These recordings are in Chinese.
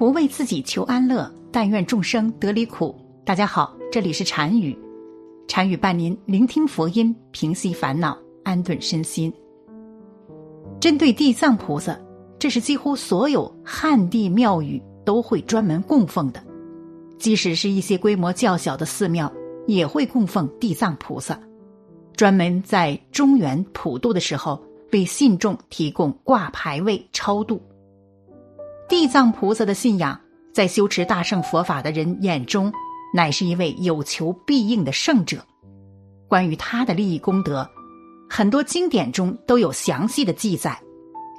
不为自己求安乐，但愿众生得离苦。大家好，这里是禅语，禅语伴您聆听佛音，平息烦恼，安顿身心。针对地藏菩萨，这是几乎所有汉地庙宇都会专门供奉的，即使是一些规模较小的寺庙，也会供奉地藏菩萨，专门在中原普渡的时候为信众提供挂牌位超度。地藏菩萨的信仰，在修持大圣佛法的人眼中，乃是一位有求必应的圣者。关于他的利益功德，很多经典中都有详细的记载，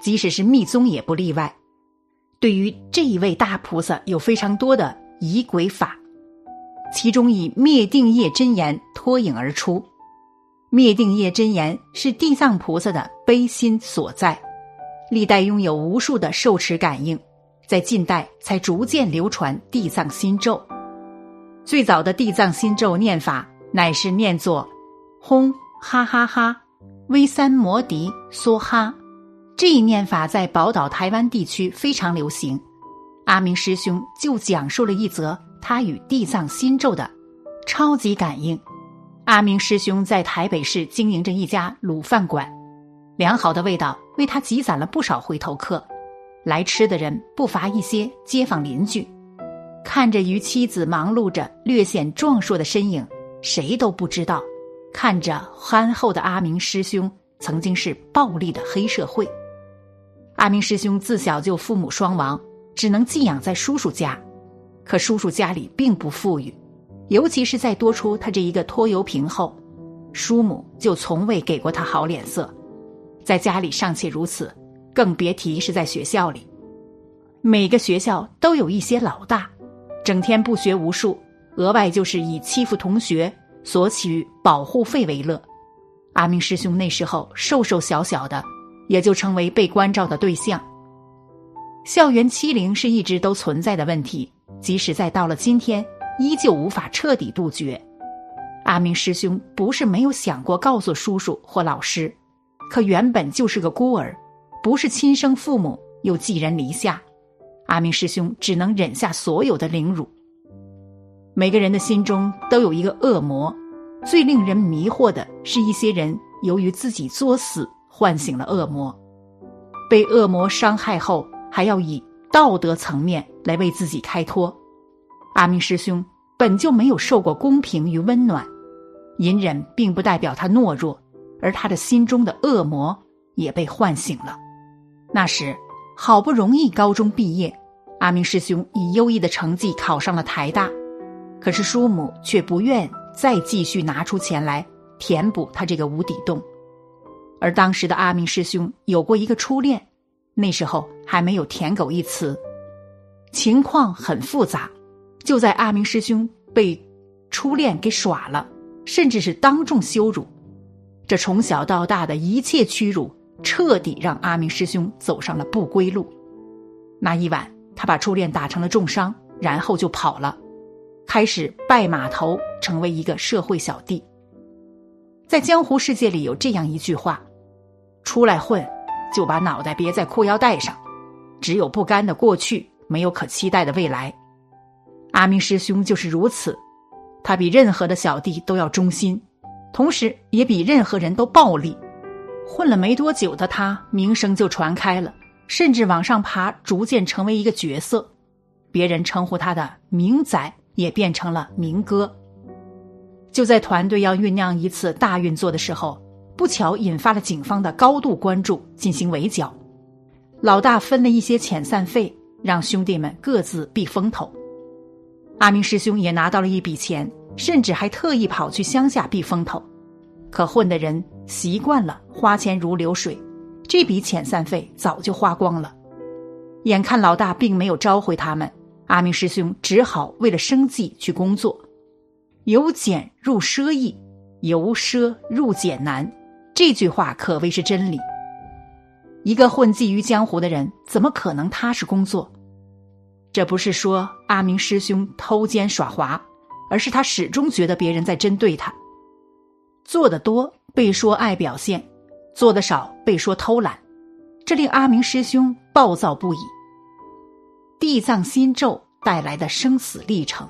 即使是密宗也不例外。对于这一位大菩萨，有非常多的仪轨法，其中以灭定业真言脱颖而出。灭定业真言是地藏菩萨的悲心所在，历代拥有无数的受持感应。在近代才逐渐流传地藏心咒。最早的地藏心咒念法乃是念作“轰哈哈哈，威三摩迪梭哈”。这一念法在宝岛台湾地区非常流行。阿明师兄就讲述了一则他与地藏心咒的超级感应。阿明师兄在台北市经营着一家卤饭馆，良好的味道为他积攒了不少回头客。来吃的人不乏一些街坊邻居，看着与妻子忙碌着、略显壮硕的身影，谁都不知道，看着憨厚的阿明师兄曾经是暴力的黑社会。阿明师兄自小就父母双亡，只能寄养在叔叔家，可叔叔家里并不富裕，尤其是在多出他这一个拖油瓶后，叔母就从未给过他好脸色，在家里尚且如此。更别提是在学校里，每个学校都有一些老大，整天不学无术，额外就是以欺负同学、索取保护费为乐。阿明师兄那时候瘦瘦小小的，也就成为被关照的对象。校园欺凌是一直都存在的问题，即使在到了今天，依旧无法彻底杜绝。阿明师兄不是没有想过告诉叔叔或老师，可原本就是个孤儿。不是亲生父母，又寄人篱下，阿明师兄只能忍下所有的凌辱。每个人的心中都有一个恶魔，最令人迷惑的是一些人由于自己作死，唤醒了恶魔，被恶魔伤害后，还要以道德层面来为自己开脱。阿明师兄本就没有受过公平与温暖，隐忍并不代表他懦弱，而他的心中的恶魔也被唤醒了。那时，好不容易高中毕业，阿明师兄以优异的成绩考上了台大，可是叔母却不愿再继续拿出钱来填补他这个无底洞。而当时的阿明师兄有过一个初恋，那时候还没有“舔狗”一词，情况很复杂。就在阿明师兄被初恋给耍了，甚至是当众羞辱，这从小到大的一切屈辱。彻底让阿明师兄走上了不归路。那一晚，他把初恋打成了重伤，然后就跑了，开始拜码头，成为一个社会小弟。在江湖世界里，有这样一句话：“出来混，就把脑袋别在裤腰带上，只有不甘的过去，没有可期待的未来。”阿明师兄就是如此，他比任何的小弟都要忠心，同时也比任何人都暴力。混了没多久的他，名声就传开了，甚至往上爬，逐渐成为一个角色。别人称呼他的“明仔”，也变成了“明哥”。就在团队要酝酿一次大运作的时候，不巧引发了警方的高度关注，进行围剿。老大分了一些遣散费，让兄弟们各自避风头。阿明师兄也拿到了一笔钱，甚至还特意跑去乡下避风头。可混的人习惯了花钱如流水，这笔遣散费早就花光了。眼看老大并没有召回他们，阿明师兄只好为了生计去工作。由俭入奢易，由奢入俭难，这句话可谓是真理。一个混迹于江湖的人，怎么可能踏实工作？这不是说阿明师兄偷奸耍滑，而是他始终觉得别人在针对他。做的多被说爱表现，做的少被说偷懒，这令阿明师兄暴躁不已。地藏心咒带来的生死历程。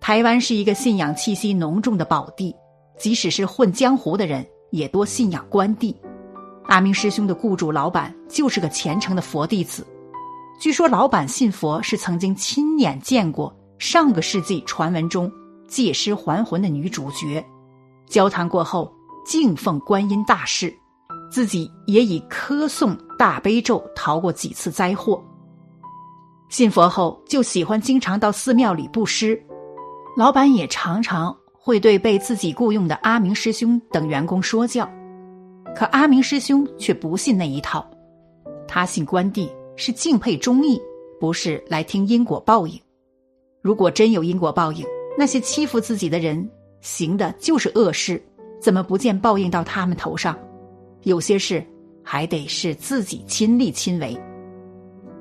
台湾是一个信仰气息浓重的宝地，即使是混江湖的人，也多信仰关帝。阿明师兄的雇主老板就是个虔诚的佛弟子。据说老板信佛是曾经亲眼见过上个世纪传闻中借尸还魂的女主角，交谈过后敬奉观音大士，自己也以磕诵大悲咒逃过几次灾祸。信佛后就喜欢经常到寺庙里布施，老板也常常会对被自己雇佣的阿明师兄等员工说教，可阿明师兄却不信那一套，他信关帝。是敬佩忠义，不是来听因果报应。如果真有因果报应，那些欺负自己的人行的就是恶事，怎么不见报应到他们头上？有些事还得是自己亲力亲为。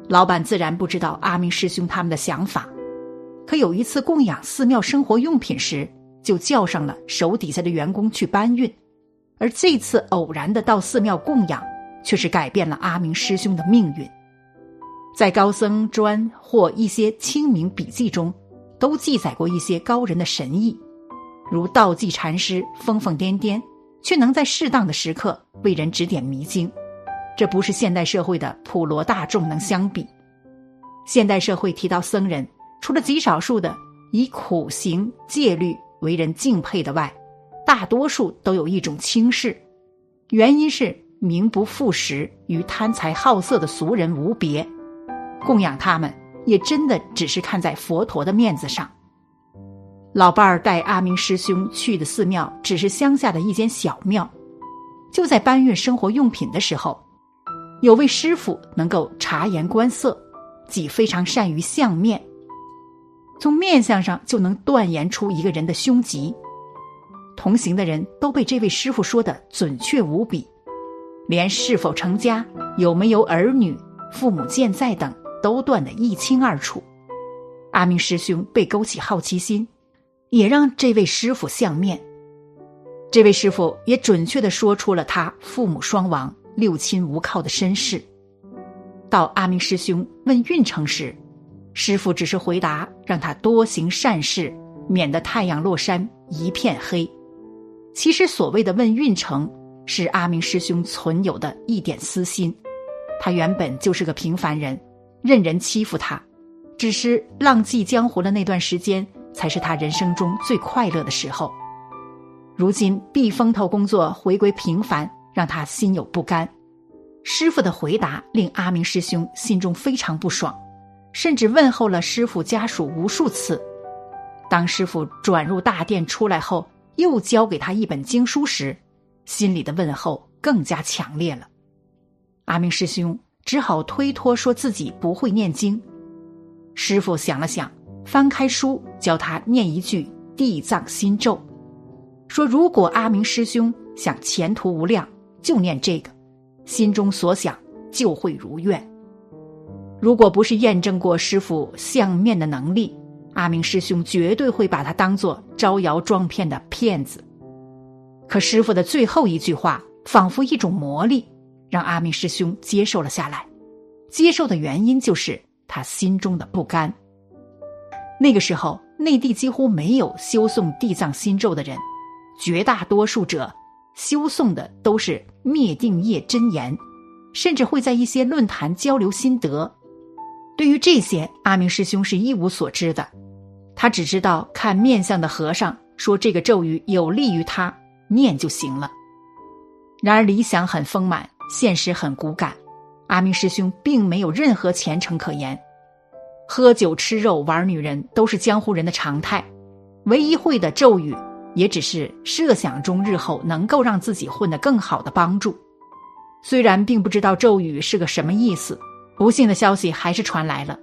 老板自然不知道阿明师兄他们的想法，可有一次供养寺庙生活用品时，就叫上了手底下的员工去搬运，而这次偶然的到寺庙供养，却是改变了阿明师兄的命运。在高僧传或一些清明笔记中，都记载过一些高人的神意，如道济禅师疯疯癫癫，却能在适当的时刻为人指点迷津，这不是现代社会的普罗大众能相比。现代社会提到僧人，除了极少数的以苦行戒律为人敬佩的外，大多数都有一种轻视，原因是名不副实，与贪财好色的俗人无别。供养他们，也真的只是看在佛陀的面子上。老伴儿带阿明师兄去的寺庙，只是乡下的一间小庙。就在搬运生活用品的时候，有位师傅能够察言观色，既非常善于相面，从面相上就能断言出一个人的凶吉。同行的人都被这位师傅说的准确无比，连是否成家、有没有儿女、父母健在等。都断得一清二楚。阿明师兄被勾起好奇心，也让这位师傅相面。这位师傅也准确的说出了他父母双亡、六亲无靠的身世。到阿明师兄问运程时，师傅只是回答让他多行善事，免得太阳落山一片黑。其实所谓的问运程，是阿明师兄存有的一点私心。他原本就是个平凡人。任人欺负他，只是浪迹江湖的那段时间，才是他人生中最快乐的时候。如今避风头工作回归平凡，让他心有不甘。师傅的回答令阿明师兄心中非常不爽，甚至问候了师傅家属无数次。当师傅转入大殿出来后，又交给他一本经书时，心里的问候更加强烈了。阿明师兄。只好推脱说自己不会念经。师傅想了想，翻开书教他念一句地藏心咒，说：“如果阿明师兄想前途无量，就念这个，心中所想就会如愿。如果不是验证过师傅相面的能力，阿明师兄绝对会把他当做招摇撞骗的骗子。可师傅的最后一句话，仿佛一种魔力。”让阿明师兄接受了下来，接受的原因就是他心中的不甘。那个时候，内地几乎没有修诵地藏心咒的人，绝大多数者修诵的都是灭定业真言，甚至会在一些论坛交流心得。对于这些，阿明师兄是一无所知的，他只知道看面相的和尚说这个咒语有利于他念就行了。然而理想很丰满。现实很骨感，阿明师兄并没有任何前程可言，喝酒吃肉玩女人都是江湖人的常态，唯一会的咒语也只是设想中日后能够让自己混得更好的帮助。虽然并不知道咒语是个什么意思，不幸的消息还是传来了，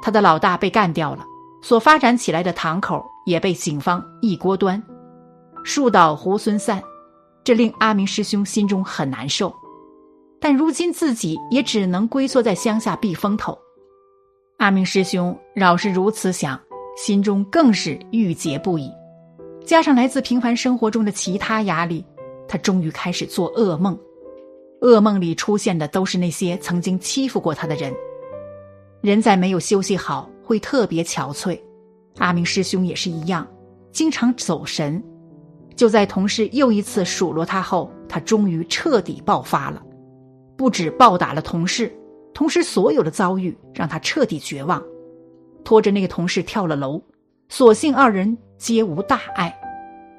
他的老大被干掉了，所发展起来的堂口也被警方一锅端，树倒猢狲散，这令阿明师兄心中很难受。但如今自己也只能龟缩在乡下避风头。阿明师兄饶是如此想，心中更是郁结不已。加上来自平凡生活中的其他压力，他终于开始做噩梦。噩梦里出现的都是那些曾经欺负过他的人。人在没有休息好，会特别憔悴。阿明师兄也是一样，经常走神。就在同事又一次数落他后，他终于彻底爆发了，不止暴打了同事，同时所有的遭遇让他彻底绝望，拖着那个同事跳了楼。所幸二人皆无大碍，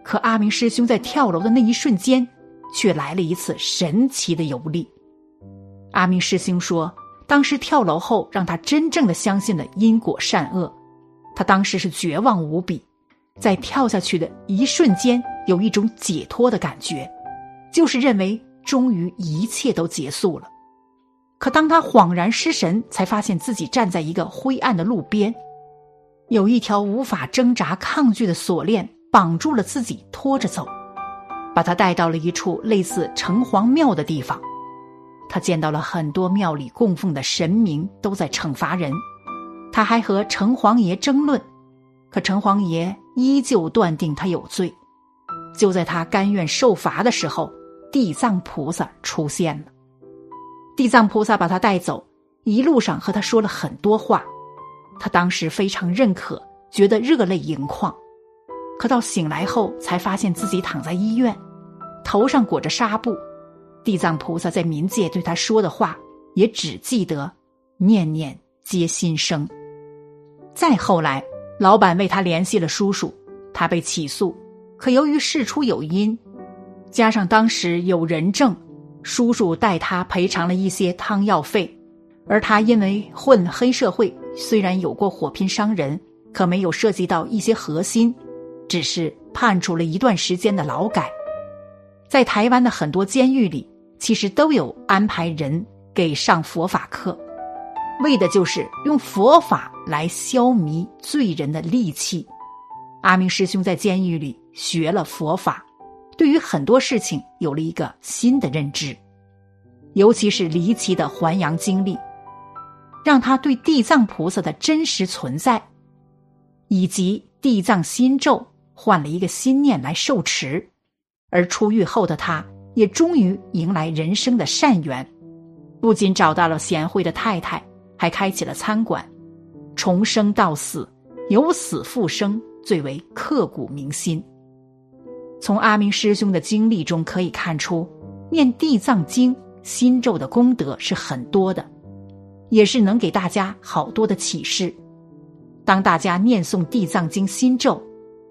可阿明师兄在跳楼的那一瞬间，却来了一次神奇的游历。阿明师兄说，当时跳楼后，让他真正的相信了因果善恶。他当时是绝望无比，在跳下去的一瞬间。有一种解脱的感觉，就是认为终于一切都结束了。可当他恍然失神，才发现自己站在一个灰暗的路边，有一条无法挣扎抗拒的锁链绑住了自己，拖着走，把他带到了一处类似城隍庙的地方。他见到了很多庙里供奉的神明都在惩罚人，他还和城隍爷争论，可城隍爷依旧断定他有罪。就在他甘愿受罚的时候，地藏菩萨出现了。地藏菩萨把他带走，一路上和他说了很多话，他当时非常认可，觉得热泪盈眶。可到醒来后，才发现自己躺在医院，头上裹着纱布。地藏菩萨在冥界对他说的话，也只记得念念皆心生。再后来，老板为他联系了叔叔，他被起诉。可由于事出有因，加上当时有人证，叔叔代他赔偿了一些汤药费，而他因为混黑社会，虽然有过火拼伤人，可没有涉及到一些核心，只是判处了一段时间的劳改。在台湾的很多监狱里，其实都有安排人给上佛法课，为的就是用佛法来消弭罪人的戾气。阿明师兄在监狱里。学了佛法，对于很多事情有了一个新的认知，尤其是离奇的还阳经历，让他对地藏菩萨的真实存在，以及地藏心咒换了一个心念来受持。而出狱后的他，也终于迎来人生的善缘，不仅找到了贤惠的太太，还开启了餐馆。重生到死，由死复生，最为刻骨铭心。从阿明师兄的经历中可以看出，念地藏经心咒的功德是很多的，也是能给大家好多的启示。当大家念诵地藏经心咒，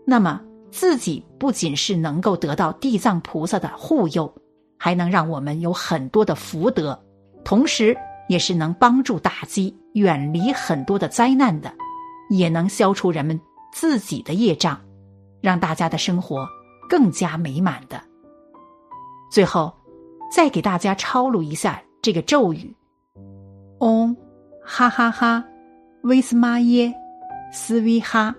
那么自己不仅是能够得到地藏菩萨的护佑，还能让我们有很多的福德，同时也是能帮助打击、远离很多的灾难的，也能消除人们自己的业障，让大家的生活。更加美满的。最后，再给大家抄录一下这个咒语：嗡，哈哈哈，威斯玛耶，斯维哈。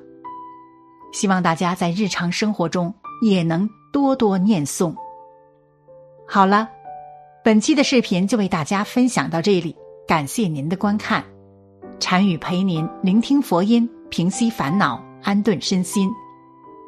希望大家在日常生活中也能多多念诵。好了，本期的视频就为大家分享到这里，感谢您的观看。禅语陪您聆听佛音，平息烦恼，安顿身心。